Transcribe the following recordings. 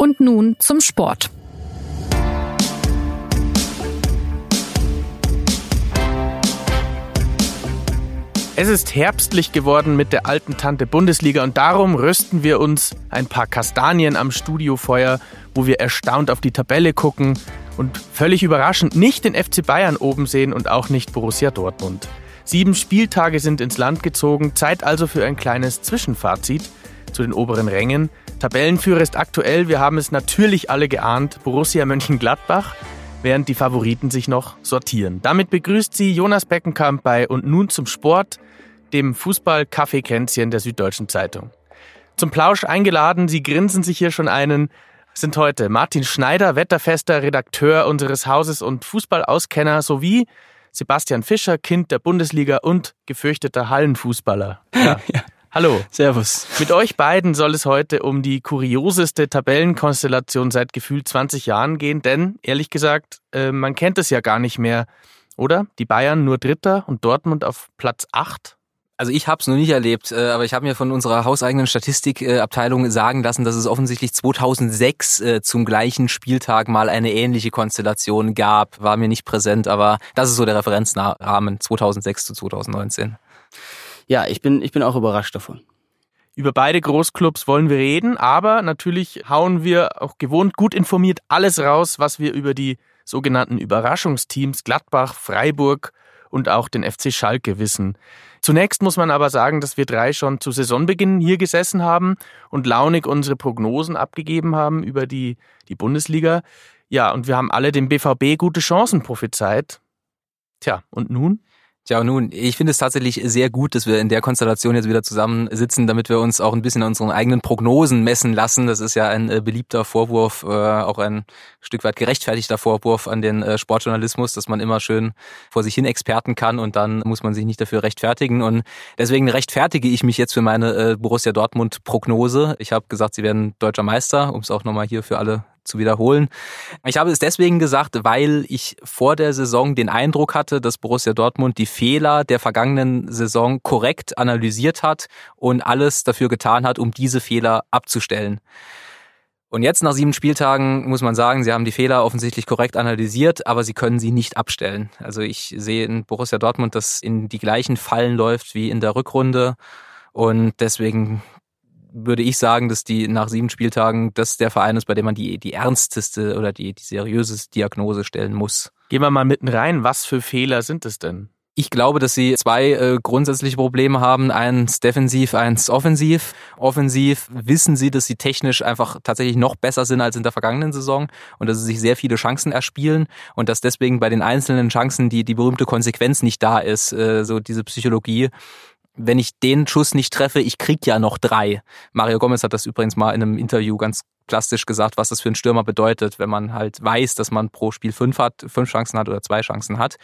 Und nun zum Sport. Es ist herbstlich geworden mit der alten Tante Bundesliga und darum rösten wir uns ein paar Kastanien am Studiofeuer, wo wir erstaunt auf die Tabelle gucken und völlig überraschend nicht den FC Bayern oben sehen und auch nicht Borussia Dortmund. Sieben Spieltage sind ins Land gezogen, Zeit also für ein kleines Zwischenfazit zu den oberen Rängen. Tabellenführer ist aktuell, wir haben es natürlich alle geahnt, Borussia Mönchengladbach, während die Favoriten sich noch sortieren. Damit begrüßt sie Jonas Beckenkamp bei Und nun zum Sport, dem Fußball-Kaffeekränzchen der Süddeutschen Zeitung. Zum Plausch eingeladen, Sie grinsen sich hier schon einen, sind heute Martin Schneider, wetterfester Redakteur unseres Hauses und Fußballauskenner sowie Sebastian Fischer, Kind der Bundesliga und gefürchteter Hallenfußballer. Ja. ja. Hallo. Servus. Mit euch beiden soll es heute um die kurioseste Tabellenkonstellation seit gefühlt 20 Jahren gehen, denn ehrlich gesagt, äh, man kennt es ja gar nicht mehr, oder? Die Bayern nur Dritter und Dortmund auf Platz 8 also ich habe es noch nicht erlebt, äh, aber ich habe mir von unserer hauseigenen Statistikabteilung sagen lassen, dass es offensichtlich 2006 äh, zum gleichen Spieltag mal eine ähnliche Konstellation gab. War mir nicht präsent, aber das ist so der Referenzrahmen 2006 zu 2019. Ja, ich bin, ich bin auch überrascht davon. Über beide Großclubs wollen wir reden, aber natürlich hauen wir auch gewohnt gut informiert alles raus, was wir über die sogenannten Überraschungsteams Gladbach, Freiburg und auch den FC Schalke wissen. Zunächst muss man aber sagen, dass wir drei schon zu Saisonbeginn hier gesessen haben und launig unsere Prognosen abgegeben haben über die, die Bundesliga. Ja, und wir haben alle dem BVB gute Chancen prophezeit. Tja, und nun? Tja, nun, ich finde es tatsächlich sehr gut, dass wir in der Konstellation jetzt wieder zusammensitzen, damit wir uns auch ein bisschen an unseren eigenen Prognosen messen lassen. Das ist ja ein äh, beliebter Vorwurf, äh, auch ein Stück weit gerechtfertigter Vorwurf an den äh, Sportjournalismus, dass man immer schön vor sich hin Experten kann und dann muss man sich nicht dafür rechtfertigen. Und deswegen rechtfertige ich mich jetzt für meine Borussia Dortmund Prognose. Ich habe gesagt, sie werden deutscher Meister, um es auch nochmal hier für alle zu wiederholen. Ich habe es deswegen gesagt, weil ich vor der Saison den Eindruck hatte, dass Borussia Dortmund die Fehler der vergangenen Saison korrekt analysiert hat und alles dafür getan hat, um diese Fehler abzustellen. Und jetzt nach sieben Spieltagen muss man sagen, sie haben die Fehler offensichtlich korrekt analysiert, aber sie können sie nicht abstellen. Also ich sehe in Borussia Dortmund, dass in die gleichen Fallen läuft wie in der Rückrunde. Und deswegen würde ich sagen, dass die nach sieben Spieltagen das der Verein ist, bei dem man die, die ernsteste oder die, die seriöse Diagnose stellen muss. Gehen wir mal mitten rein. Was für Fehler sind es denn? Ich glaube, dass sie zwei äh, grundsätzliche Probleme haben. Eins defensiv, eins offensiv. Offensiv wissen sie, dass sie technisch einfach tatsächlich noch besser sind als in der vergangenen Saison und dass sie sich sehr viele Chancen erspielen und dass deswegen bei den einzelnen Chancen die, die berühmte Konsequenz nicht da ist, äh, so diese Psychologie wenn ich den Schuss nicht treffe, ich krieg ja noch drei. Mario Gomez hat das übrigens mal in einem Interview ganz plastisch gesagt, was das für einen Stürmer bedeutet, wenn man halt weiß, dass man pro Spiel fünf hat, fünf Chancen hat oder zwei Chancen hat.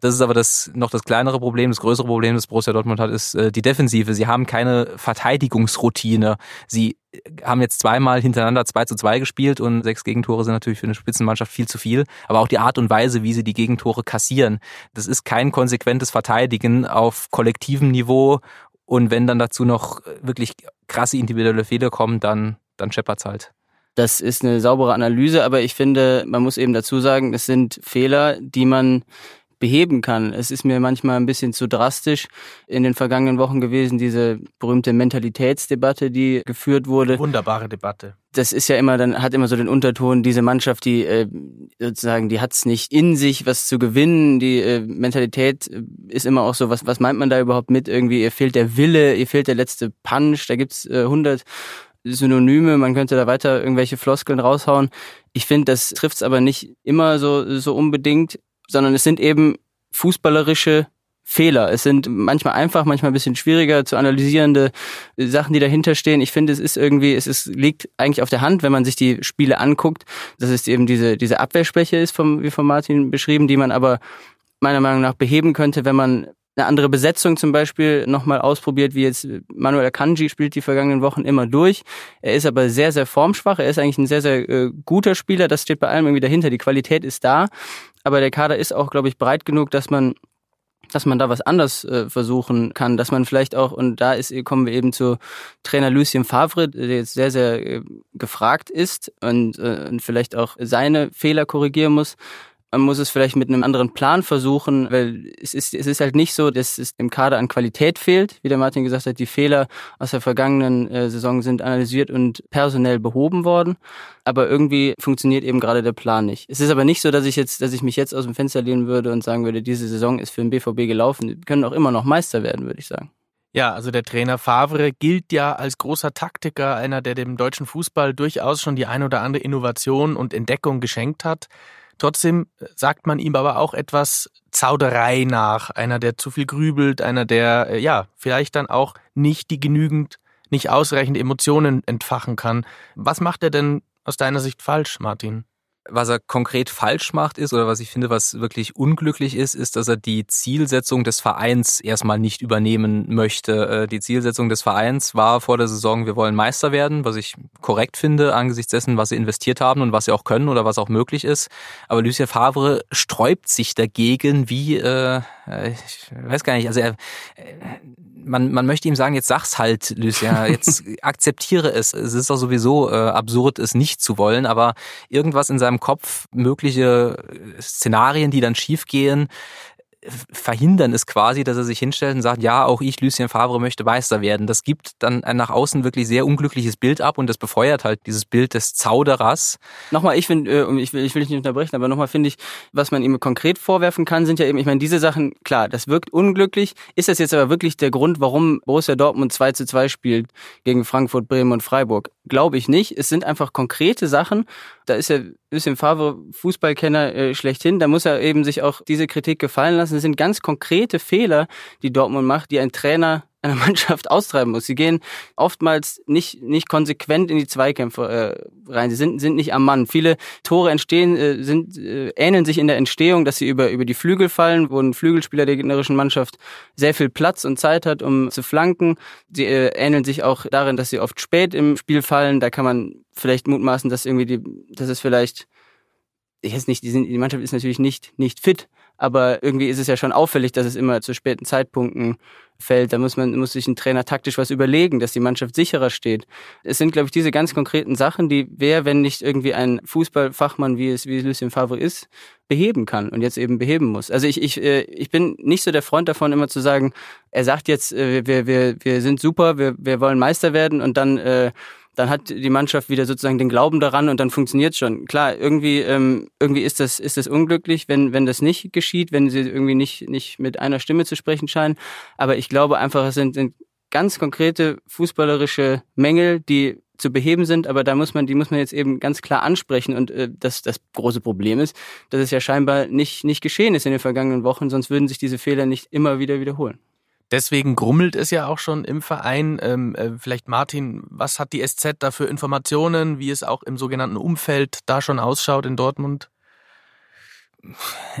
Das ist aber das noch das kleinere Problem. Das größere Problem, das Borussia Dortmund hat, ist äh, die Defensive. Sie haben keine Verteidigungsroutine. Sie haben jetzt zweimal hintereinander 2 zu 2 gespielt und sechs Gegentore sind natürlich für eine Spitzenmannschaft viel zu viel. Aber auch die Art und Weise, wie sie die Gegentore kassieren, das ist kein konsequentes Verteidigen auf kollektivem Niveau. Und wenn dann dazu noch wirklich krasse individuelle Fehler kommen, dann, dann scheppert's halt. Das ist eine saubere Analyse, aber ich finde, man muss eben dazu sagen, es sind Fehler, die man beheben kann. Es ist mir manchmal ein bisschen zu drastisch in den vergangenen Wochen gewesen, diese berühmte Mentalitätsdebatte, die geführt wurde. Wunderbare Debatte. Das ist ja immer, dann hat immer so den Unterton, diese Mannschaft, die äh, sozusagen, die hat es nicht in sich, was zu gewinnen. Die äh, Mentalität äh, ist immer auch so, was, was meint man da überhaupt mit? Irgendwie, ihr fehlt der Wille, ihr fehlt der letzte Punch, da gibt's äh, 100 Synonyme, man könnte da weiter irgendwelche Floskeln raushauen. Ich finde, das trifft es aber nicht immer so, so unbedingt, sondern es sind eben fußballerische Fehler. Es sind manchmal einfach, manchmal ein bisschen schwieriger zu analysierende Sachen, die dahinter stehen. Ich finde, es ist irgendwie, es ist, liegt eigentlich auf der Hand, wenn man sich die Spiele anguckt, dass es eben diese, diese Abwehrschwäche ist, vom, wie von Martin beschrieben, die man aber meiner Meinung nach beheben könnte, wenn man eine andere Besetzung zum Beispiel nochmal ausprobiert, wie jetzt Manuel Akanji spielt die vergangenen Wochen immer durch. Er ist aber sehr, sehr formschwach. Er ist eigentlich ein sehr, sehr äh, guter Spieler. Das steht bei allem irgendwie dahinter. Die Qualität ist da. Aber der Kader ist auch, glaube ich, breit genug, dass man dass man da was anders äh, versuchen kann, dass man vielleicht auch, und da ist, kommen wir eben zu Trainer Lucien Favre, der jetzt sehr, sehr äh, gefragt ist und, äh, und vielleicht auch seine Fehler korrigieren muss, man muss es vielleicht mit einem anderen Plan versuchen, weil es ist, es ist halt nicht so, dass es im Kader an Qualität fehlt. Wie der Martin gesagt hat, die Fehler aus der vergangenen äh, Saison sind analysiert und personell behoben worden. Aber irgendwie funktioniert eben gerade der Plan nicht. Es ist aber nicht so, dass ich jetzt, dass ich mich jetzt aus dem Fenster lehnen würde und sagen würde, diese Saison ist für den BVB gelaufen. Wir können auch immer noch Meister werden, würde ich sagen. Ja, also der Trainer Favre gilt ja als großer Taktiker, einer, der dem deutschen Fußball durchaus schon die ein oder andere Innovation und Entdeckung geschenkt hat. Trotzdem sagt man ihm aber auch etwas Zauderei nach. Einer, der zu viel grübelt, einer, der, äh, ja, vielleicht dann auch nicht die genügend, nicht ausreichend Emotionen entfachen kann. Was macht er denn aus deiner Sicht falsch, Martin? Was er konkret falsch macht ist, oder was ich finde, was wirklich unglücklich ist, ist, dass er die Zielsetzung des Vereins erstmal nicht übernehmen möchte. Äh, die Zielsetzung des Vereins war vor der Saison, wir wollen Meister werden, was ich korrekt finde, angesichts dessen, was sie investiert haben und was sie auch können oder was auch möglich ist. Aber Lucien Favre sträubt sich dagegen, wie, äh, ich weiß gar nicht, also er, äh, man, man möchte ihm sagen, jetzt sag's halt, Lucia, jetzt akzeptiere es. Es ist doch sowieso äh, absurd, es nicht zu wollen, aber irgendwas in seinem Kopf, mögliche Szenarien, die dann schiefgehen, verhindern es quasi, dass er sich hinstellt und sagt, ja, auch ich, Lucien Favre, möchte Meister werden. Das gibt dann ein nach außen wirklich sehr unglückliches Bild ab und das befeuert halt dieses Bild des Zauderers. Nochmal, ich finde, äh, ich will, ich will dich nicht unterbrechen, aber nochmal finde ich, was man ihm konkret vorwerfen kann, sind ja eben, ich meine, diese Sachen, klar, das wirkt unglücklich. Ist das jetzt aber wirklich der Grund, warum Borussia Dortmund 2 zu 2 spielt gegen Frankfurt, Bremen und Freiburg? Glaube ich nicht. Es sind einfach konkrete Sachen. Da ist ja Lucien Favre Fußballkenner äh, schlechthin. Da muss er eben sich auch diese Kritik gefallen lassen. Das sind ganz konkrete Fehler, die Dortmund macht, die ein Trainer einer Mannschaft austreiben muss. Sie gehen oftmals nicht, nicht konsequent in die Zweikämpfe äh, rein. Sie sind, sind nicht am Mann. Viele Tore entstehen, äh, sind, äh, ähneln sich in der Entstehung, dass sie über, über die Flügel fallen, wo ein Flügelspieler der gegnerischen Mannschaft sehr viel Platz und Zeit hat, um zu flanken. Sie äh, ähneln sich auch darin, dass sie oft spät im Spiel fallen. Da kann man vielleicht mutmaßen, dass irgendwie die, dass es vielleicht ich weiß nicht, die, sind, die Mannschaft ist natürlich nicht, nicht fit, aber irgendwie ist es ja schon auffällig, dass es immer zu späten Zeitpunkten fällt. Da muss man, muss sich ein Trainer taktisch was überlegen, dass die Mannschaft sicherer steht. Es sind, glaube ich, diese ganz konkreten Sachen, die wer, wenn nicht irgendwie ein Fußballfachmann, wie es, wie Lucien Favre ist, beheben kann und jetzt eben beheben muss. Also ich, ich, äh, ich bin nicht so der Freund davon, immer zu sagen, er sagt jetzt, äh, wir, wir, wir sind super, wir, wir wollen Meister werden und dann äh, dann hat die Mannschaft wieder sozusagen den Glauben daran und dann funktioniert schon. Klar, irgendwie, ähm, irgendwie ist das, ist das unglücklich, wenn, wenn das nicht geschieht, wenn sie irgendwie nicht, nicht mit einer Stimme zu sprechen scheinen. Aber ich glaube einfach, es sind, sind ganz konkrete fußballerische Mängel, die zu beheben sind, aber da muss man, die muss man jetzt eben ganz klar ansprechen. Und äh, das, das große Problem ist, dass es ja scheinbar nicht, nicht geschehen ist in den vergangenen Wochen, sonst würden sich diese Fehler nicht immer wieder wiederholen. Deswegen grummelt es ja auch schon im Verein. Ähm, äh, vielleicht Martin, was hat die SZ da für Informationen, wie es auch im sogenannten Umfeld da schon ausschaut in Dortmund?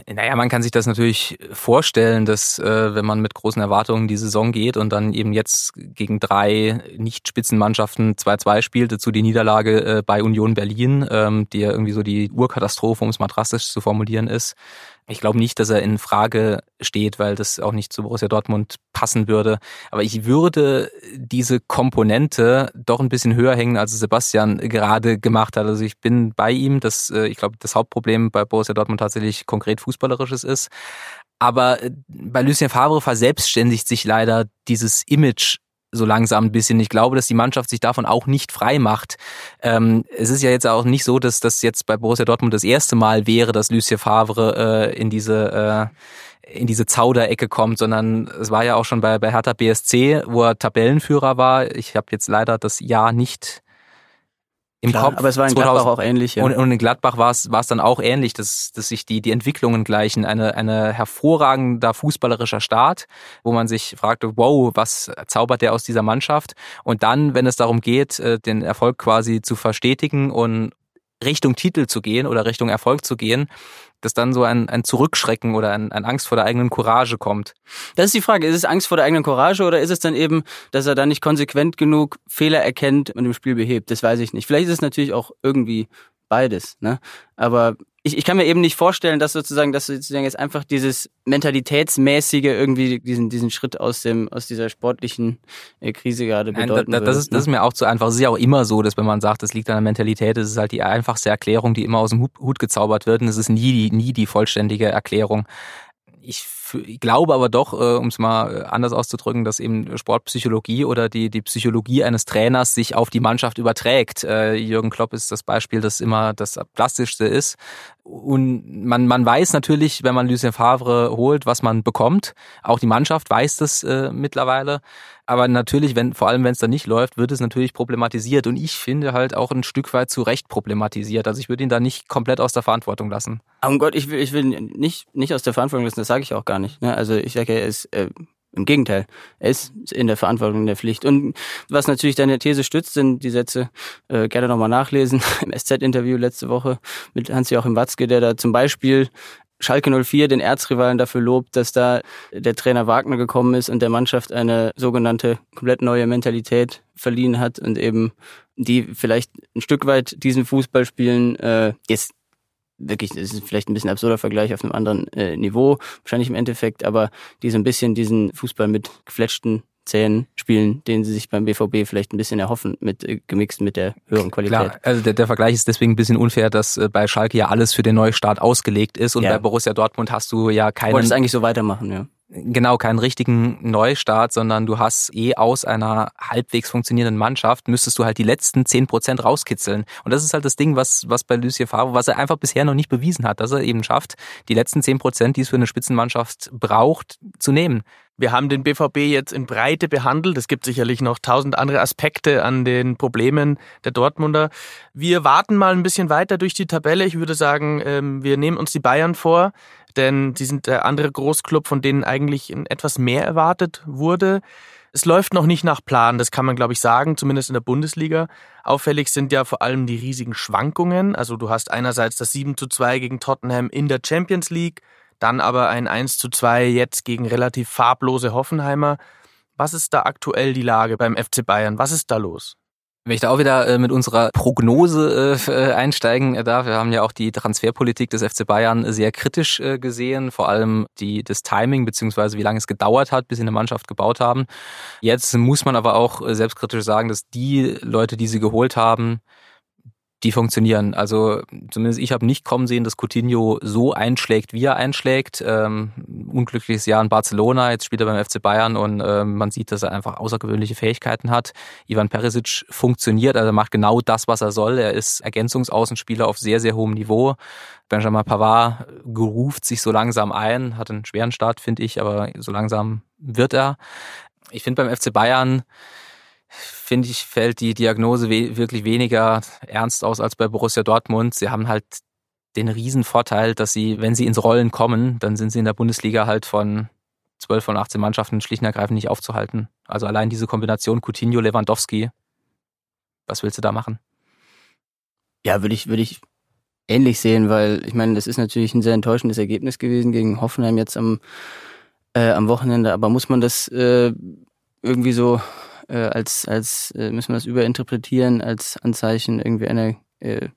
Naja, man kann sich das natürlich vorstellen, dass äh, wenn man mit großen Erwartungen die Saison geht und dann eben jetzt gegen drei Nicht-Spitzenmannschaften 2-2 spielt, dazu die Niederlage äh, bei Union Berlin, ähm, die ja irgendwie so die Urkatastrophe, um es mal drastisch zu formulieren ist, ich glaube nicht, dass er in Frage steht, weil das auch nicht zu Borussia Dortmund passen würde. Aber ich würde diese Komponente doch ein bisschen höher hängen, als Sebastian gerade gemacht hat. Also ich bin bei ihm, dass äh, ich glaube, das Hauptproblem bei Borussia Dortmund tatsächlich konkret fußballerisches ist. Aber äh, bei Lucien Favre verselbstständigt sich leider dieses Image so langsam ein bisschen. Ich glaube, dass die Mannschaft sich davon auch nicht frei macht. Ähm, es ist ja jetzt auch nicht so, dass das jetzt bei Borussia Dortmund das erste Mal wäre, dass Lucien Favre äh, in diese äh, in diese Zauderecke kommt, sondern es war ja auch schon bei, bei Hertha BSC, wo er Tabellenführer war. Ich habe jetzt leider das Jahr nicht im Klar, Kopf. Aber es war in 2000, Gladbach auch ähnlich. Ja. Und, und in Gladbach war es, war es dann auch ähnlich, dass, dass sich die, die Entwicklungen gleichen. Eine, eine hervorragender fußballerischer Start, wo man sich fragte, wow, was zaubert der aus dieser Mannschaft? Und dann, wenn es darum geht, äh, den Erfolg quasi zu verstetigen und Richtung Titel zu gehen oder Richtung Erfolg zu gehen, dass dann so ein, ein Zurückschrecken oder ein, ein Angst vor der eigenen Courage kommt. Das ist die Frage. Ist es Angst vor der eigenen Courage oder ist es dann eben, dass er dann nicht konsequent genug Fehler erkennt und im Spiel behebt? Das weiß ich nicht. Vielleicht ist es natürlich auch irgendwie beides. Ne? Aber ich, ich kann mir eben nicht vorstellen, dass sozusagen, dass sozusagen jetzt einfach dieses mentalitätsmäßige irgendwie diesen diesen Schritt aus dem aus dieser sportlichen äh, Krise gerade bedeuten Nein, da, das, würde, ist, das ist ne? mir auch zu einfach. Es ist ja auch immer so, dass wenn man sagt, das liegt an der Mentalität, das ist halt die einfachste Erklärung, die immer aus dem Hut, Hut gezaubert wird und es ist nie die, nie die vollständige Erklärung. Ich, f- ich glaube aber doch, äh, um es mal äh, anders auszudrücken, dass eben Sportpsychologie oder die, die Psychologie eines Trainers sich auf die Mannschaft überträgt. Äh, Jürgen Klopp ist das Beispiel, das immer das plastischste ist. Und man, man weiß natürlich, wenn man Lucien Favre holt, was man bekommt. Auch die Mannschaft weiß das äh, mittlerweile. Aber natürlich, wenn, vor allem wenn es dann nicht läuft, wird es natürlich problematisiert. Und ich finde halt auch ein Stück weit zu Recht problematisiert. Also ich würde ihn da nicht komplett aus der Verantwortung lassen. Oh Gott, ich will, ich will nicht, nicht aus der Verantwortung lassen, das sage ich auch gar nicht. Ne? Also ich sage, er ist äh, im Gegenteil, er ist in der Verantwortung, in der Pflicht. Und was natürlich deine These stützt, sind die Sätze, äh, gerne nochmal nachlesen, im SZ-Interview letzte Woche mit Hans-Joachim Watzke, der da zum Beispiel Schalke 04 den Erzrivalen dafür lobt, dass da der Trainer Wagner gekommen ist und der Mannschaft eine sogenannte komplett neue Mentalität verliehen hat und eben die vielleicht ein Stück weit diesen Fußball spielen, äh, jetzt wirklich, das ist vielleicht ein bisschen absurder Vergleich auf einem anderen äh, Niveau, wahrscheinlich im Endeffekt, aber die so ein bisschen diesen Fußball mit gefletschten Zähnen spielen, den sie sich beim BVB vielleicht ein bisschen erhoffen, mit äh, gemixt mit der höheren Qualität. Klar, also der, der Vergleich ist deswegen ein bisschen unfair, dass äh, bei Schalke ja alles für den Neustart ausgelegt ist und Ja. bei Borussia Dortmund hast du ja keinen, eigentlich so weitermachen, ja. Genau keinen richtigen Neustart, sondern du hast eh aus einer halbwegs funktionierenden Mannschaft müsstest du halt die letzten zehn Prozent rauskitzeln. Und das ist halt das Ding, was, was bei Lucien Favre, was er einfach bisher noch nicht bewiesen hat, dass er eben schafft, die letzten zehn Prozent, die es für eine Spitzenmannschaft braucht, zu nehmen. Wir haben den BVB jetzt in Breite behandelt. Es gibt sicherlich noch tausend andere Aspekte an den Problemen der Dortmunder. Wir warten mal ein bisschen weiter durch die Tabelle. Ich würde sagen, ähm, wir nehmen uns die Bayern vor, denn sie sind der andere Großclub, von denen eigentlich etwas mehr erwartet wurde. Es läuft noch nicht nach Plan, das kann man, glaube ich, sagen, zumindest in der Bundesliga. Auffällig sind ja vor allem die riesigen Schwankungen. Also du hast einerseits das 7 zu 2 gegen Tottenham in der Champions League, dann aber ein 1 zu 2 jetzt gegen relativ farblose Hoffenheimer. Was ist da aktuell die Lage beim FC Bayern? Was ist da los? Wenn ich da auch wieder äh, mit unserer Prognose äh, äh, einsteigen darf, wir haben ja auch die Transferpolitik des FC Bayern sehr kritisch gesehen, vor allem die, das Timing beziehungsweise wie lange es gedauert hat, bis sie eine Mannschaft gebaut haben. Jetzt muss man aber auch selbstkritisch sagen, dass die Leute, die sie geholt haben, die funktionieren. Also zumindest ich habe nicht kommen sehen, dass Coutinho so einschlägt, wie er einschlägt. Ähm, unglückliches Jahr in Barcelona, jetzt spielt er beim FC Bayern und ähm, man sieht, dass er einfach außergewöhnliche Fähigkeiten hat. Ivan Perisic funktioniert, also er macht genau das, was er soll. Er ist Ergänzungsaußenspieler auf sehr, sehr hohem Niveau. Benjamin Pavard geruft sich so langsam ein, hat einen schweren Start, finde ich, aber so langsam wird er. Ich finde beim FC Bayern finde ich, fällt die Diagnose we wirklich weniger ernst aus als bei Borussia Dortmund. Sie haben halt den riesen Vorteil, dass sie, wenn sie ins Rollen kommen, dann sind sie in der Bundesliga halt von 12 von 18 Mannschaften schlicht und ergreifend nicht aufzuhalten. Also allein diese Kombination Coutinho, Lewandowski, was willst du da machen? Ja, würde ich, würde ich ähnlich sehen, weil ich meine, das ist natürlich ein sehr enttäuschendes Ergebnis gewesen gegen Hoffenheim jetzt am, äh, am Wochenende, aber muss man das äh, irgendwie so äh, als, als äh, müssen wir das überinterpretieren als Anzeichen irgendwie einer äh,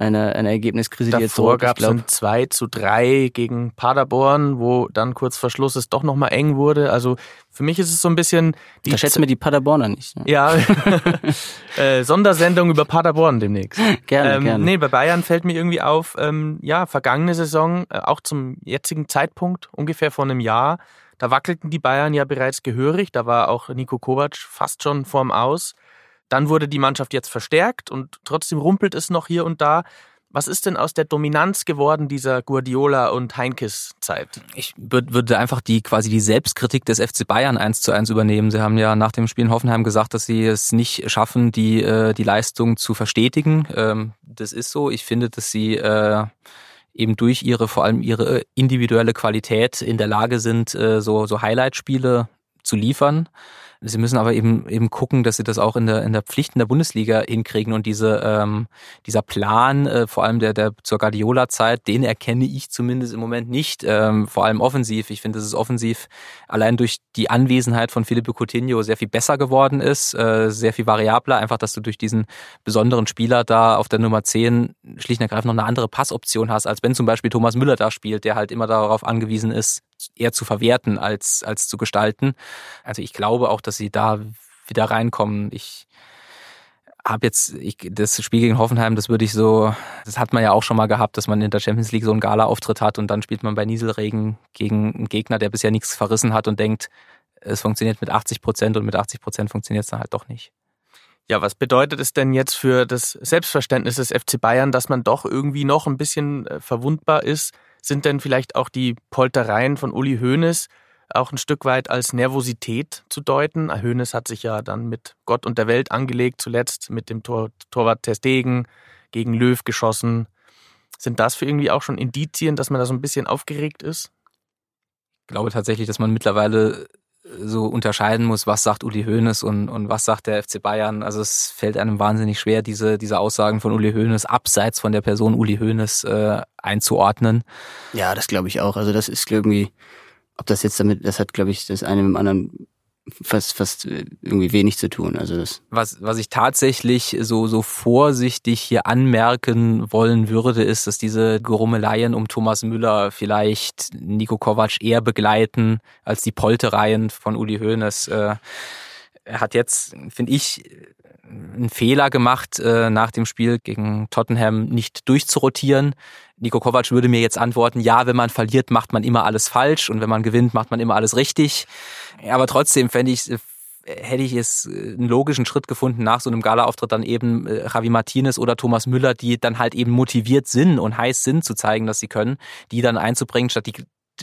einer, einer Ergebniskrise, die jetzt Davor gab es ein 2 zu 3 gegen Paderborn, wo dann kurz vor Schluss es doch nochmal eng wurde. Also für mich ist es so ein bisschen die Da schätzen wir die Paderborner nicht. Ne? Ja, äh, Sondersendung über Paderborn demnächst. Gerne, ähm, gerne. Nee, bei Bayern fällt mir irgendwie auf, ähm, ja, vergangene Saison, äh, auch zum jetzigen Zeitpunkt, ungefähr vor einem Jahr, da wackelten die Bayern ja bereits gehörig, da war auch Nico Kovac fast schon vorm Aus. Dann wurde die Mannschaft jetzt verstärkt und trotzdem rumpelt es noch hier und da. Was ist denn aus der Dominanz geworden dieser Guardiola und Heinkes Zeit? Ich würd- würde einfach die quasi die Selbstkritik des FC Bayern eins zu eins übernehmen. Sie haben ja nach dem Spiel in Hoffenheim gesagt, dass sie es nicht schaffen, die äh, die Leistung zu verstetigen. Ähm, das ist so. Ich finde, dass sie äh, eben durch ihre vor allem ihre individuelle Qualität in der Lage sind, äh, so so Highlight-Spiele zu liefern. Sie müssen aber eben eben gucken, dass sie das auch in der in der Pflicht in der Bundesliga hinkriegen und diese ähm, dieser Plan, äh, vor allem der der zur Guardiola-Zeit, den erkenne ich zumindest im Moment nicht. Ähm, vor allem offensiv. Ich finde, dass es offensiv allein durch die Anwesenheit von Felipe Coutinho sehr viel besser geworden ist, äh, sehr viel variabler. Einfach, dass du durch diesen besonderen Spieler da auf der Nummer 10 schlicht und ergreifend noch eine andere Passoption hast, als wenn zum Beispiel Thomas Müller da spielt, der halt immer darauf angewiesen ist, eher zu verwerten als, als zu gestalten. Also ich glaube auch, dass sie da wieder reinkommen. Ich habe jetzt ich, das Spiel gegen Hoffenheim, das würde ich so, das hat man ja auch schon mal gehabt, dass man in der Champions League so einen Gala-Auftritt hat und dann spielt man bei Nieselregen gegen einen Gegner, der bisher nichts verrissen hat und denkt, es funktioniert mit 80 Prozent und mit 80 Prozent funktioniert es dann halt doch nicht. Ja, was bedeutet es denn jetzt für das Selbstverständnis des FC Bayern, dass man doch irgendwie noch ein bisschen äh, verwundbar ist? Sind denn vielleicht auch die Poltereien von Uli Hoeneß auch ein Stück weit als Nervosität zu deuten? Hoeneß hat sich ja dann mit Gott und der Welt angelegt, zuletzt mit dem Tor Torwart Testegen gegen Löw geschossen. Sind das für irgendwie auch schon Indizien, dass man da so ein bisschen aufgeregt ist? Ich glaube tatsächlich, dass man mittlerweile so unterscheiden muss, was sagt Uli Hoeneß und, und was sagt der FC Bayern. Also es fällt einem wahnsinnig schwer, diese, diese Aussagen von Uli Hoeneß abseits von der Person Uli Hoeneß äh, einzuordnen. Ja, das glaube ich auch. Also das ist irgendwie, ob das jetzt damit, das hat, glaube ich, das eine mit dem anderen fast fast irgendwie wenig zu tun. Also das was was ich tatsächlich so so vorsichtig hier anmerken wollen würde, ist, dass diese Gerummeleien um Thomas Müller vielleicht Nico Kovac eher begleiten als die Poltereien von Uli Hoeneß. Äh, er hat jetzt, finde ich, einen Fehler gemacht, äh, nach dem Spiel gegen Tottenham nicht durchzurotieren. Nico Kovac würde mir jetzt antworten, ja, wenn man verliert, macht man immer alles falsch und wenn man gewinnt, macht man immer alles richtig. Aber trotzdem fände ich, hätte ich es äh, einen logischen Schritt gefunden, nach so einem Gala-Auftritt dann eben äh, Javi Martinez oder Thomas Müller, die dann halt eben motiviert sind und heiß sind zu zeigen, dass sie können, die dann einzubringen, statt die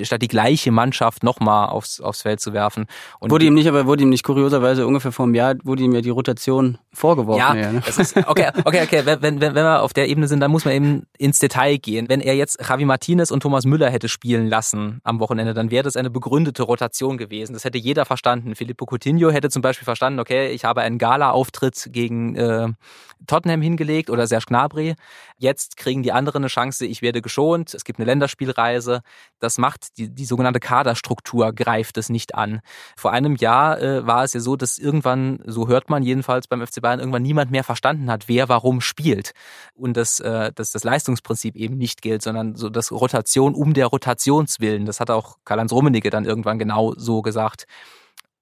statt die gleiche Mannschaft nochmal aufs, aufs Feld zu werfen. Und wurde ihm nicht, aber wurde ihm nicht kurioserweise ungefähr vor einem Jahr, wurde ihm ja die Rotation vorgeworfen. Ja, ja ne? ist, okay, okay, okay, wenn, wenn, wenn wir auf der Ebene sind, dann muss man eben ins Detail gehen. Wenn er jetzt Javi Martinez und Thomas Müller hätte spielen lassen am Wochenende, dann wäre das eine begründete Rotation gewesen. Das hätte jeder verstanden. Filippo Coutinho hätte zum Beispiel verstanden, okay, ich habe einen Gala-Auftritt gegen äh, Tottenham hingelegt oder Serge Gnabry. Jetzt kriegen die anderen eine Chance, ich werde geschont, es gibt eine Länderspielreise. Das macht die, die sogenannte Kaderstruktur, greift es nicht an. Vor einem Jahr äh, war es ja so, dass irgendwann, so hört man jedenfalls beim FC Bayern, irgendwann niemand mehr verstanden hat, wer warum spielt. Und dass, äh, dass das Leistungsprinzip eben nicht gilt, sondern so das Rotation um der Rotationswillen. Das hat auch Karl-Heinz Rummenigge dann irgendwann genau so gesagt.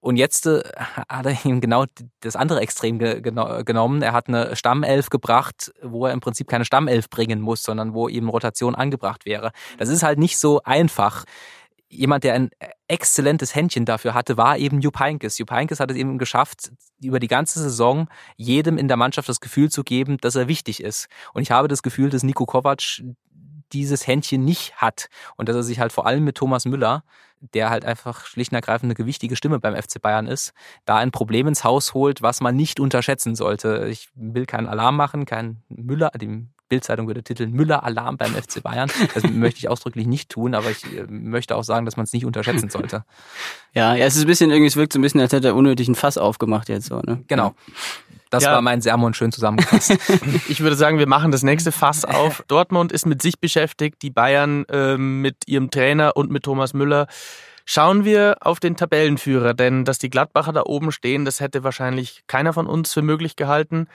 Und jetzt äh, hat er ihm genau das andere Extrem ge genommen. Er hat eine Stammelf gebracht, wo er im Prinzip keine Stammelf bringen muss, sondern wo eben Rotation angebracht wäre. Das ist halt nicht so einfach. Jemand, der ein exzellentes Händchen dafür hatte, war eben Jupp Heynckes. Jupp Heynckes hat es eben geschafft, über die ganze Saison jedem in der Mannschaft das Gefühl zu geben, dass er wichtig ist. Und ich habe das Gefühl, dass Nico Kovac dieses Händchen nicht hat und dass er sich halt vor allem mit Thomas Müller der halt einfach schlicht und ergreifend eine gewichtige Stimme beim FC Bayern ist, da ein Problem ins Haus holt, was man nicht unterschätzen sollte. Ich will keinen Alarm machen, kein Müller, die Bildzeitung würde titeln Müller-Alarm beim FC Bayern. Das möchte ich ausdrücklich nicht tun, aber ich äh, möchte auch sagen, dass man es nicht unterschätzen sollte. Ja, ja, es ist ein bisschen, irgendwie, es wirkt so ein bisschen, als hätte er unnötig ein Fass aufgemacht jetzt so, ne? Genau. Das ja. war mein Sermon schön zusammengefasst. ich würde sagen, wir machen das nächste Fass auf. Dortmund ist mit sich beschäftigt, die Bayern äh, mit ihrem Trainer und mit Thomas Müller. Schauen wir auf den Tabellenführer, denn dass die Gladbacher da oben stehen, das hätte wahrscheinlich keiner von uns für möglich gehalten.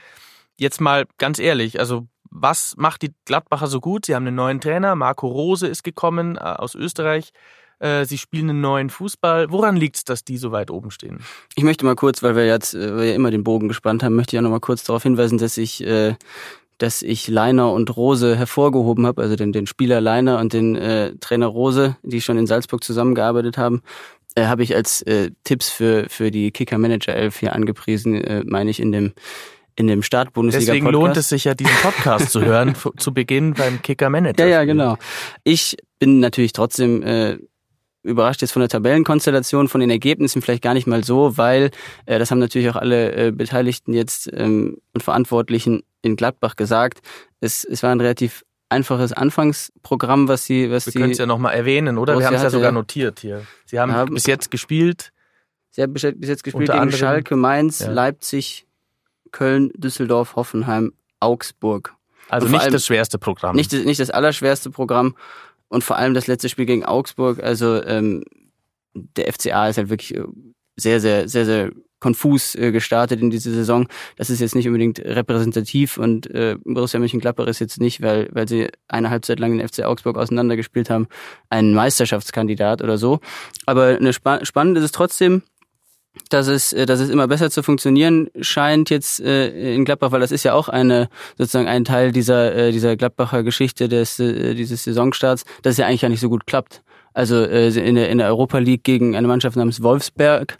Jetzt mal ganz ehrlich, also was macht die Gladbacher so gut? Sie haben einen neuen Trainer, Marco Rose ist gekommen äh, aus Österreich. Äh, sie spielen einen neuen Fußball. Woran liegt es, dass die so weit oben stehen? Ich möchte mal kurz, weil wir jetzt äh, wir ja immer den Bogen gespannt haben, möchte ich ja noch mal kurz darauf hinweisen, dass ich dass ich Leiner und Rose hervorgehoben habe, also den, den Spieler Leiner und den äh, Trainer Rose, die schon in Salzburg zusammengearbeitet haben, äh, habe ich als äh, Tipps für für die Kicker Manager 11 hier angepriesen, äh, meine ich in dem in dem Start-Bundesliga. Deswegen lohnt es sich ja, diesen Podcast zu hören, zu Beginn beim Kicker Manager. Ja, ja, genau. Ich bin natürlich trotzdem äh, überrascht jetzt von der Tabellenkonstellation, von den Ergebnissen vielleicht gar nicht mal so, weil äh, das haben natürlich auch alle äh, Beteiligten jetzt ähm, und Verantwortlichen in Gladbach gesagt. Es, es war ein relativ einfaches Anfangsprogramm, was sie, was Wir können es ja nochmal erwähnen, oder? Wir haben es ja sogar notiert hier. Sie haben ja, bis jetzt gespielt Sie hat bis jetzt gespielt gegen anderem, Schalke, Mainz, ja. Leipzig, Köln, Düsseldorf, Hoffenheim, Augsburg. Also nicht das schwerste Programm. Nicht, nicht das allerschwerste Programm und vor allem das letzte Spiel gegen Augsburg. Also ähm, der FCA ist halt wirklich äh, sehr, sehr, sehr, sehr konfus äh, gestartet in diese Saison. Das ist jetzt nicht unbedingt repräsentativ und äh, Borussia Mönchengladbach ist jetzt nicht, weil, weil sie eine Halbzeit lang den FC Augsburg auseinandergespielt haben, ein Meisterschaftskandidat oder so. Aber eine spa spannend ist es trotzdem, dass es, äh, dass es immer besser zu funktionieren scheint jetzt äh, in Gladbach, weil das ist ja auch eine sozusagen ein Teil dieser äh, dieser Gladbacher Geschichte des äh, dieses Saisonstarts, dass es ja eigentlich ja nicht so gut klappt. Also äh, in der in der Europa League gegen eine Mannschaft namens Wolfsberg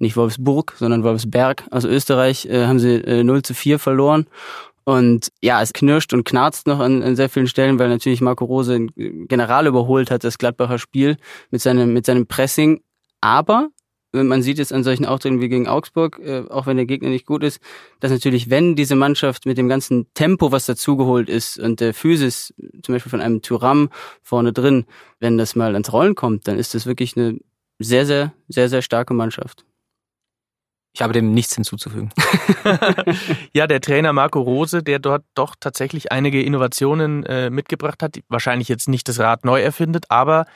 nicht Wolfsburg, sondern Wolfsberg aus Österreich, äh, haben sie äh, 0 zu 4 verloren. Und ja, es knirscht und knarzt noch an, an sehr vielen Stellen, weil natürlich Marco Rose General überholt hat, das Gladbacher Spiel mit seinem, mit seinem Pressing. Aber man sieht jetzt an solchen Auftritten wie gegen Augsburg, äh, auch wenn der Gegner nicht gut ist, dass natürlich, wenn diese Mannschaft mit dem ganzen Tempo, was dazugeholt ist und der Physis, zum Beispiel von einem Tyram vorne drin, wenn das mal ans Rollen kommt, dann ist das wirklich eine sehr, sehr, sehr, sehr starke Mannschaft. Ich habe dem nichts hinzuzufügen. ja, der Trainer Marco Rose, der dort doch tatsächlich einige Innovationen äh, mitgebracht hat, wahrscheinlich jetzt nicht das Rad neu erfindet, aber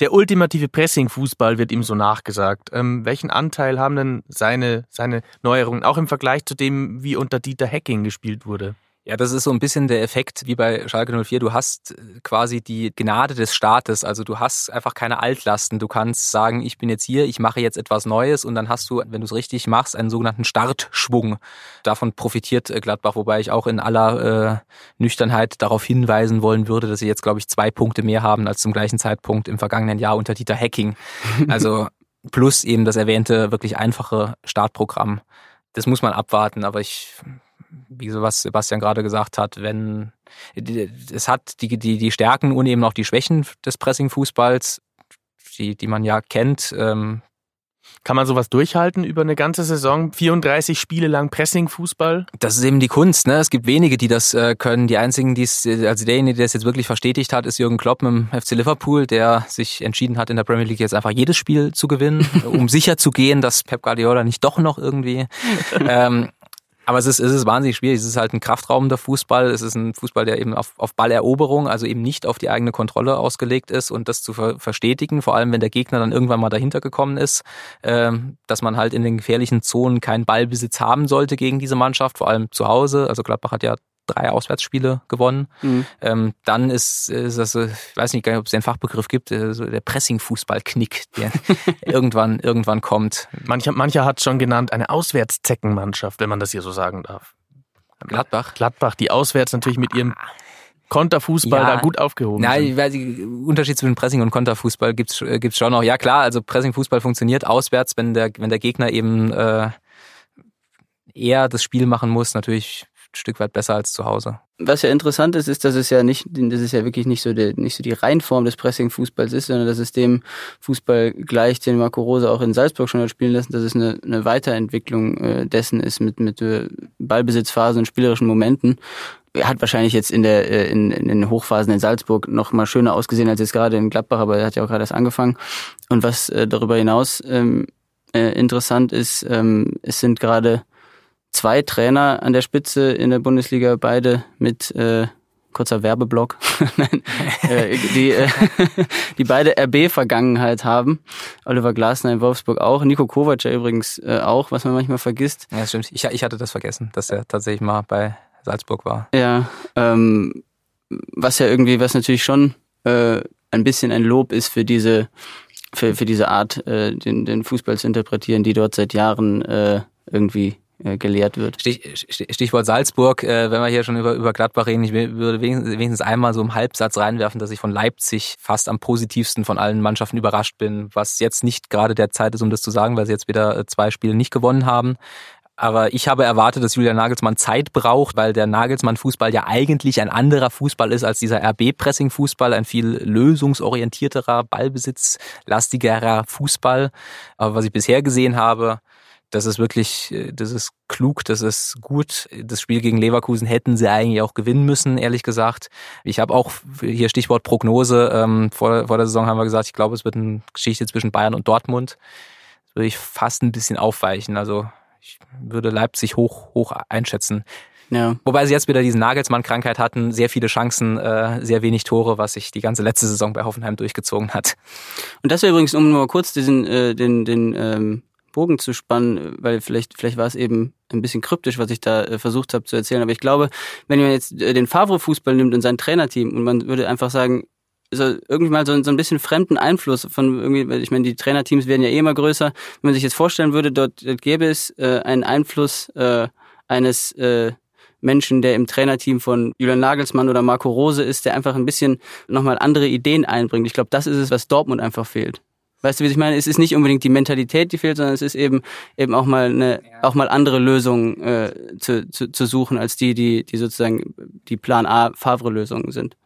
der ultimative Pressing-Fußball wird ihm so nachgesagt. Ähm, welchen Anteil haben denn seine, seine Neuerungen, auch im Vergleich zu dem, wie unter Dieter Hacking gespielt wurde? Ja, das ist so ein bisschen der Effekt wie bei Schalke 04. Du hast äh, quasi die Gnade des Staates. Also du hast einfach keine Altlasten. Du kannst sagen, ich bin jetzt hier, ich mache jetzt etwas Neues und dann hast du, wenn du es richtig machst, einen sogenannten Startschwung. Davon profitiert äh, Gladbach, wobei ich auch in aller äh, Nüchternheit darauf hinweisen wollen würde, dass sie jetzt, glaube ich, zwei Punkte mehr haben als zum gleichen Zeitpunkt im vergangenen Jahr unter Dieter Hacking. Also plus eben das erwähnte wirklich einfache Startprogramm. Das muss man abwarten, aber ich wie so was Sebastian gerade gesagt hat, wenn es hat die, die, die Stärken und eben auch die Schwächen des Pressing-Fußballs, die, die man ja kennt. Ähm, kann man sowas durchhalten über eine ganze Saison? 34 Spiele lang Pressing-Fußball? Das ist eben die Kunst. Ne? Es gibt wenige, die das äh, können. Die einzigen, die es, also derjenige, der es jetzt wirklich verstetigt hat, ist Jürgen Klopp im FC Liverpool, der sich entschieden hat, in der Premier League jetzt einfach jedes Spiel zu gewinnen, um sicher zu gehen, dass Pep Guardiola nicht doch noch irgendwie ähm, aber es ist, es ist wahnsinnig schwierig. Es ist halt ein kraftraumender Fußball. Es ist ein Fußball, der eben auf, auf Balleroberung, also eben nicht auf die eigene Kontrolle ausgelegt ist und das zu ver verstetigen, vor allem wenn der Gegner dann irgendwann mal dahinter gekommen ist, äh, dass man halt in den gefährlichen Zonen keinen Ballbesitz haben sollte gegen diese Mannschaft, vor allem zu Hause. Also Gladbach hat ja drei Auswärtsspiele gewonnen. Mhm. Ähm, dann ist, ist das, ich weiß nicht, ob es den Fachbegriff gibt, äh, so der Pressing-Fußball-Knick, der irgendwann, irgendwann kommt. Mancher, mancher hat schon genannt, eine Auswärtszeckenmannschaft, wenn man das hier so sagen darf. Gladbach. Gladbach, die auswärts natürlich mit ihrem Konterfußball ja, da gut aufgehoben nein, Weil die Unterschied zwischen Pressing und Konterfußball gibt's gibt's schon noch. Ja klar, also Pressingfußball funktioniert auswärts, wenn der wenn der Gegner eben äh, eher das Spiel machen muss. Natürlich Stück weit besser als zu Hause. Was ja interessant ist, ist, dass es ja nicht, das ist ja wirklich nicht so die, nicht so die Reinform des Pressing-Fußballs ist, sondern dass es dem Fußball gleich, den Marco Rose auch in Salzburg schon hat spielen lassen, dass es eine, eine Weiterentwicklung äh, dessen ist mit, mit äh, Ballbesitzphasen und spielerischen Momenten. Er hat wahrscheinlich jetzt in der äh, in, in den Hochphasen in Salzburg noch mal schöner ausgesehen als jetzt gerade in Gladbach, aber er hat ja auch gerade erst angefangen. Und was äh, darüber hinaus ähm, äh, interessant ist, ähm, es sind gerade zwei Trainer an der Spitze in der Bundesliga, beide mit äh, kurzer Werbeblock, äh, die, äh, die beide RB-Vergangenheit haben. Oliver Glasner in Wolfsburg auch, Nico Kovac ja übrigens äh, auch, was man manchmal vergisst. Ja, stimmt. Ich, ich hatte das vergessen, dass er tatsächlich mal bei Salzburg war. Ja, ähm, was ja irgendwie, was natürlich schon äh, ein bisschen ein Lob ist für diese für, für diese Art, äh, den, den Fußball zu interpretieren, die dort seit Jahren äh, irgendwie gelehrt wird. Stich, Stichwort Salzburg, äh, wenn wir hier schon über, über Gladbach reden, ich würde wenigstens einmal so im Halbsatz reinwerfen, dass ich von Leipzig fast am positivsten von allen Mannschaften überrascht bin, was jetzt nicht gerade der Zeit ist, um das zu sagen, weil sie jetzt wieder äh, zwei Spiele nicht gewonnen haben. Aber ich habe erwartet, dass Julian Nagelsmann Zeit braucht, weil der Nagelsmann-Fußball ja eigentlich ein anderer Fußball ist als dieser RB-Pressing-Fußball, ein viel lösungsorientierterer, ballbesitzlastigerer Fußball. Aber was ich bisher gesehen habe, das ist wirklich, äh, das ist klug, das ist gut. Das Spiel gegen Leverkusen hätten sie eigentlich auch gewinnen müssen, ehrlich gesagt. Ich habe auch hier Stichwort Prognose. Ähm, vor, vor der Saison haben wir gesagt, ich glaube, es wird eine Geschichte zwischen Bayern und Dortmund. würde ich fast ein bisschen aufweichen. Also ich würde Leipzig hoch, hoch einschätzen. Ja. Wobei sie jetzt wieder diesen Nagelsmann-Krankheit hatten, sehr viele Chancen, äh, sehr wenig Tore, was sich die ganze letzte Saison bei Hoffenheim durchgezogen hat. Und das wäre übrigens, um nur kurz diesen, äh, den, den ähm, Bogen zu spannen, weil vielleicht, vielleicht war es eben ein bisschen kryptisch, was ich da äh, versucht habe zu erzählen. Aber ich glaube, wenn man jetzt äh, den Favre-Fußball nimmt und sein Trainerteam und man würde einfach sagen, so irgendwie mal so, so ein bisschen fremden Einfluss von irgendwie, ich meine, die Trainerteams werden ja eh immer größer. Wenn man sich jetzt vorstellen würde, dort, gäbe es äh, einen Einfluss äh, eines äh, Menschen, der im Trainerteam von Julian Nagelsmann oder Marco Rose ist, der einfach ein bisschen nochmal andere Ideen einbringt. Ich glaube, das ist es, was Dortmund einfach fehlt. Weißt du, wie ich meine? Es ist nicht unbedingt die Mentalität, die fehlt, sondern es ist eben eben auch mal eine, auch mal andere Lösungen äh, zu, zu, zu suchen als die, die, die sozusagen die Plan A Favre-Lösungen sind.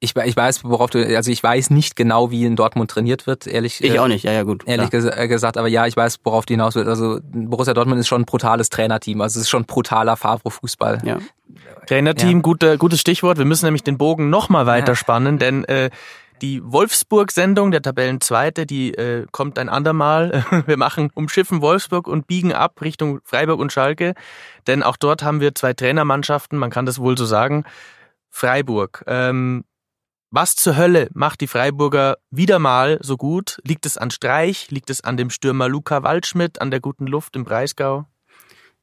Ich, ich weiß, worauf du, also ich weiß nicht genau, wie in Dortmund trainiert wird, ehrlich. Ich äh, auch nicht, ja, ja, gut. Ehrlich ja. Äh, gesagt, aber ja, ich weiß, worauf du hinaus willst. Also Borussia Dortmund ist schon ein brutales Trainerteam, also es ist schon brutaler Favre-Fußball. Ja. Trainerteam, ja. Gute, gutes Stichwort. Wir müssen nämlich den Bogen nochmal weiterspannen, ja. denn äh, die Wolfsburg-Sendung, der Tabellenzweite, die äh, kommt ein andermal. Wir machen umschiffen Wolfsburg und biegen ab Richtung Freiburg und Schalke, denn auch dort haben wir zwei Trainermannschaften, man kann das wohl so sagen. Freiburg, ähm, was zur Hölle macht die Freiburger wieder mal so gut? Liegt es an Streich? Liegt es an dem Stürmer Luca Waldschmidt, an der guten Luft im Breisgau?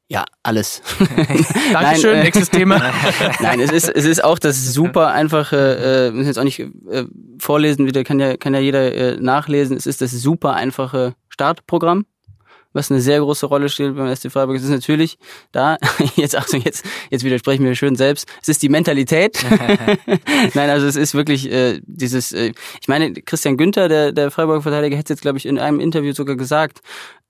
Ja, alles. Dankeschön, Nein, äh, nächstes Thema. Nein, es ist, es ist auch das super einfache, äh, müssen jetzt auch nicht äh, vorlesen, wieder kann ja, kann ja jeder äh, nachlesen. Es ist das super einfache Startprogramm was eine sehr große Rolle spielt beim SC Freiburg. Es ist natürlich da, jetzt Achtung, jetzt, jetzt widersprechen wir schön selbst, es ist die Mentalität. Nein, also es ist wirklich äh, dieses, äh, ich meine, Christian Günther, der, der Freiburger Verteidiger, hätte jetzt, glaube ich, in einem Interview sogar gesagt,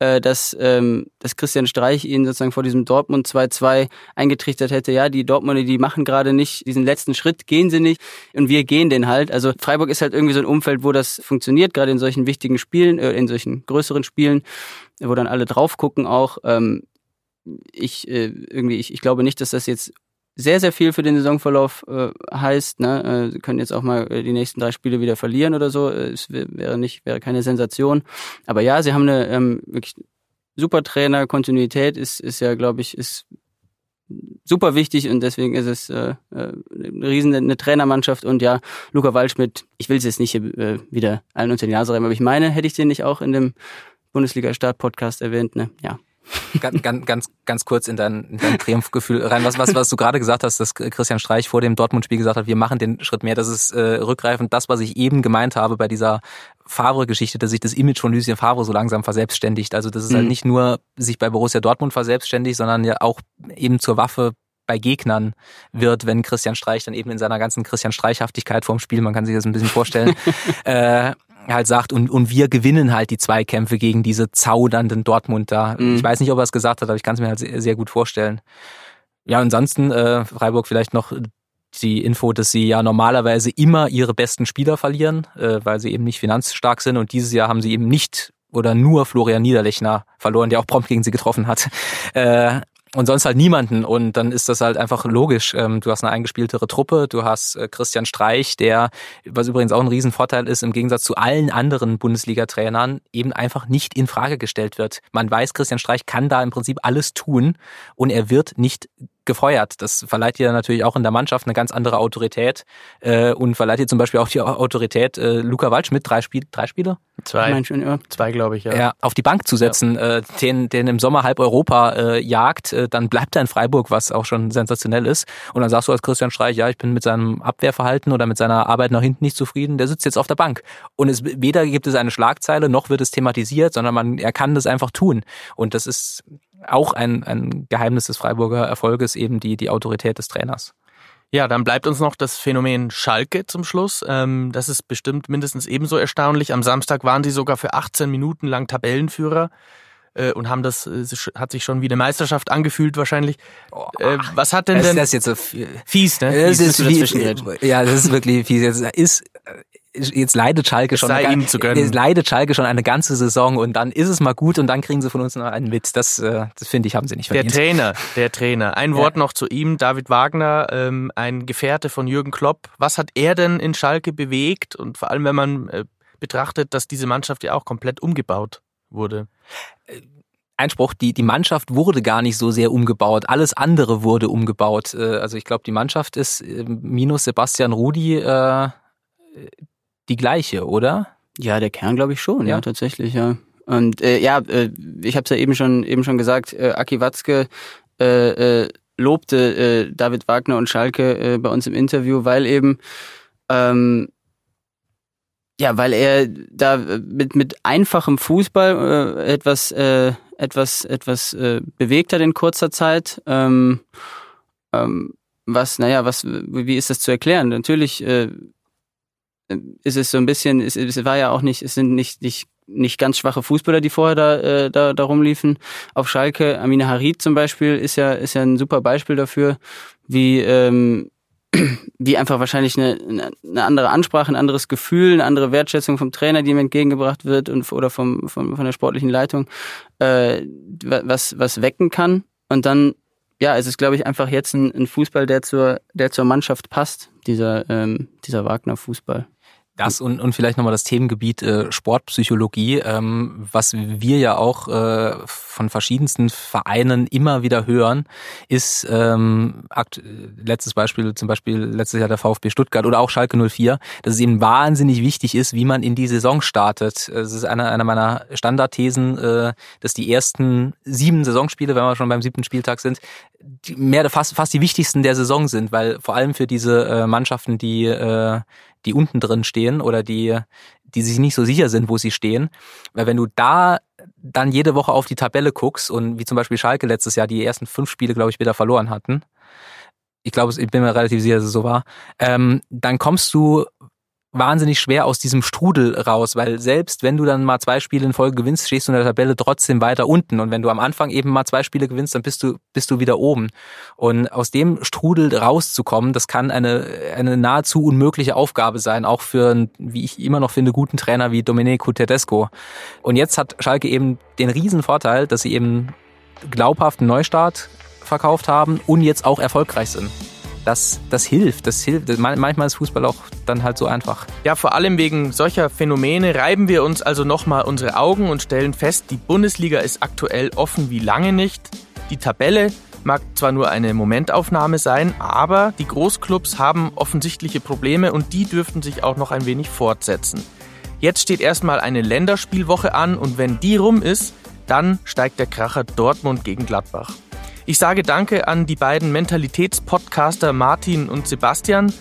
äh, dass, ähm, dass Christian Streich ihn sozusagen vor diesem Dortmund 2-2 eingetrichtert hätte, ja, die Dortmunder, die machen gerade nicht diesen letzten Schritt, gehen sie nicht und wir gehen den halt. Also Freiburg ist halt irgendwie so ein Umfeld, wo das funktioniert, gerade in solchen wichtigen Spielen, äh, in solchen größeren Spielen wo dann alle drauf gucken auch. Ähm, ich äh, irgendwie, ich, ich glaube nicht, dass das jetzt sehr, sehr viel für den Saisonverlauf äh, heißt. Ne? Äh, können jetzt auch mal äh, die nächsten drei Spiele wieder verlieren oder so. Äh, es wäre nicht, wäre keine Sensation. Aber ja, sie haben eine ähm, wirklich super Trainer. Kontinuität ist, ist ja, glaube ich, ist super wichtig und deswegen ist es äh, äh, eine riesen eine Trainermannschaft und ja, Luca Waldschmidt, ich will es jetzt nicht äh, wieder allen unter die Nase reiben, aber ich meine, hätte ich den nicht auch in dem Bundesliga-Start-Podcast erwähnt, ne? Ja. Ganz, ganz, ganz, ganz kurz in dein, in dein Triumphgefühl rein. Was, was, was du gerade gesagt hast, dass Christian Streich vor dem Dortmund-Spiel gesagt hat, wir machen den Schritt mehr. Das ist äh, rückgreifend das, was ich eben gemeint habe bei dieser Favre-Geschichte, dass sich das Image von Lucien Favre so langsam verselbstständigt. Also das ist halt mhm. halt nicht nur sich bei Borussia Dortmund verselbstständigt, sondern ja auch eben zur Waffe bei Gegnern wird, wenn Christian Streich dann eben in seiner ganzen Christian Streichhaftigkeit vorm Spiel, man kann sich das ein bisschen vorstellen, äh, halt sagt, und, und wir gewinnen halt die Zweikämpfe gegen diese zaudernden Dortmunder. Mhm. Ich weiß nicht, ob er es gesagt hat, aber ich kann es mir halt sehr, sehr gut vorstellen. Ja, ansonsten äh, Freiburg vielleicht noch die Info, dass sie ja normalerweise immer ihre besten Spieler verlieren, äh, weil sie eben nicht finanzstark sind und dieses Jahr haben sie eben nicht oder nur Florian Niederlechner verloren, der auch prompt gegen sie getroffen hat. Äh, und sonst halt niemanden. Und dann ist das halt einfach logisch. Ähm, du hast eine eingespieltere Truppe, du hast äh, Christian Streich, der, was übrigens auch ein Riesenvorteil ist, im Gegensatz zu allen anderen Bundesliga-Trainern, eben einfach nicht in Frage gestellt wird. Man weiß, Christian Streich kann da im Prinzip alles tun und er wird nicht gefeuert. Das verleiht dir natürlich auch in der Mannschaft eine ganz andere Autorität äh, und verleiht dir zum Beispiel auch die Autorität, äh, Luca Waldschmidt, drei, Spiel, drei Spiele? Zwei. Schon, ja. Zwei, glaube ich, ja. ja. Auf die Bank zu setzen, ja. äh, den, den im Sommer halb Europa äh, jagt, äh, dann bleibt er in Freiburg, was auch schon sensationell ist. Und dann sagst du als Christian Streich, ja, ich bin mit seinem Abwehrverhalten oder mit seiner Arbeit nach hinten nicht zufrieden, der sitzt jetzt auf der Bank. Und es weder gibt es eine Schlagzeile, noch wird es thematisiert, sondern man, er kann das einfach tun. Und das ist auch ein, ein Geheimnis des Freiburger Erfolges, eben die, die Autorität des Trainers. Ja, dann bleibt uns noch das Phänomen Schalke zum Schluss. Ähm, das ist bestimmt mindestens ebenso erstaunlich. Am Samstag waren sie sogar für 18 Minuten lang Tabellenführer äh, und haben das, äh, hat sich schon wie eine Meisterschaft angefühlt wahrscheinlich. Oh, was hat denn denn... Das ist jetzt so fies, ne? Das ist, wie, ja, das ist wirklich fies. Jetzt ist jetzt leidet Schalke schon, eine, jetzt leidet Schalke schon eine ganze Saison und dann ist es mal gut und dann kriegen sie von uns noch einen mit. Das, äh, das finde ich, haben sie nicht verdient. Der Trainer, der Trainer. Ein ja. Wort noch zu ihm, David Wagner, ähm, ein Gefährte von Jürgen Klopp. Was hat er denn in Schalke bewegt und vor allem, wenn man äh, betrachtet, dass diese Mannschaft ja auch komplett umgebaut wurde. Einspruch, die, die Mannschaft wurde gar nicht so sehr umgebaut. Alles andere wurde umgebaut. Äh, also ich glaube, die Mannschaft ist äh, minus Sebastian Rudi äh, die gleiche, oder? Ja, der Kern glaube ich schon, ja, ja tatsächlich, ja. Und äh, ja, äh, ich habe es ja eben schon eben schon gesagt, äh, Aki Watzke äh, äh, lobte äh, David Wagner und Schalke äh, bei uns im Interview, weil eben ähm, ja, weil er da mit mit einfachem Fußball äh, etwas äh, etwas etwas äh, bewegt hat in kurzer Zeit. Ähm, ähm, was, naja, was, wie ist das zu erklären? Natürlich äh, ist es so ein bisschen, es, es war ja auch nicht, es sind nicht, nicht, nicht ganz schwache Fußballer, die vorher da, äh, da, da rumliefen. Auf Schalke, Amina Harid zum Beispiel, ist ja, ist ja ein super Beispiel dafür, wie, ähm, wie einfach wahrscheinlich eine, eine andere Ansprache, ein anderes Gefühl, eine andere Wertschätzung vom Trainer, die ihm entgegengebracht wird und oder vom, vom von der sportlichen Leitung, äh, was was wecken kann. Und dann ja, es ist glaube ich einfach jetzt ein, ein Fußball, der zur der zur Mannschaft passt, dieser ähm, dieser Wagner Fußball. Das und, und vielleicht nochmal das Themengebiet äh, Sportpsychologie, ähm, was wir ja auch äh, von verschiedensten Vereinen immer wieder hören, ist ähm, akt letztes Beispiel, zum Beispiel letztes Jahr der VfB Stuttgart oder auch Schalke 04, dass es eben wahnsinnig wichtig ist, wie man in die Saison startet. Es ist einer einer meiner Standardthesen, äh, dass die ersten sieben Saisonspiele, wenn wir schon beim siebten Spieltag sind, die, mehr fast fast die wichtigsten der Saison sind, weil vor allem für diese äh, Mannschaften, die äh, die unten drin stehen oder die, die sich nicht so sicher sind, wo sie stehen. Weil wenn du da dann jede Woche auf die Tabelle guckst und wie zum Beispiel Schalke letztes Jahr die ersten fünf Spiele, glaube ich, wieder verloren hatten, ich glaube, ich bin mir relativ sicher, dass es so war, ähm, dann kommst du wahnsinnig schwer aus diesem Strudel raus, weil selbst wenn du dann mal zwei Spiele in Folge gewinnst, stehst du in der Tabelle trotzdem weiter unten. Und wenn du am Anfang eben mal zwei Spiele gewinnst, dann bist du, bist du wieder oben. Und aus dem Strudel rauszukommen, das kann eine, eine nahezu unmögliche Aufgabe sein, auch für einen, wie ich immer noch finde, guten Trainer wie Domenico Tedesco. Und jetzt hat Schalke eben den riesen Vorteil, dass sie eben glaubhaften Neustart verkauft haben und jetzt auch erfolgreich sind das, das hilft. Das hilft. Manchmal ist Fußball auch dann halt so einfach. Ja, vor allem wegen solcher Phänomene reiben wir uns also nochmal unsere Augen und stellen fest, die Bundesliga ist aktuell offen wie lange nicht. Die Tabelle mag zwar nur eine Momentaufnahme sein, aber die Großclubs haben offensichtliche Probleme und die dürften sich auch noch ein wenig fortsetzen. Jetzt steht erstmal eine Länderspielwoche an und wenn die rum ist, dann steigt der Kracher Dortmund gegen Gladbach. Ich sage Danke an die beiden Mentalitätspodcaster Martin und Sebastian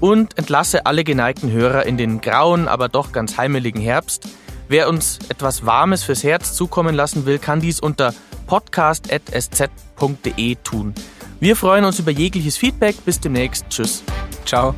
und entlasse alle geneigten Hörer in den grauen, aber doch ganz heimeligen Herbst. Wer uns etwas Warmes fürs Herz zukommen lassen will, kann dies unter podcast.sz.de tun. Wir freuen uns über jegliches Feedback. Bis demnächst. Tschüss. Ciao.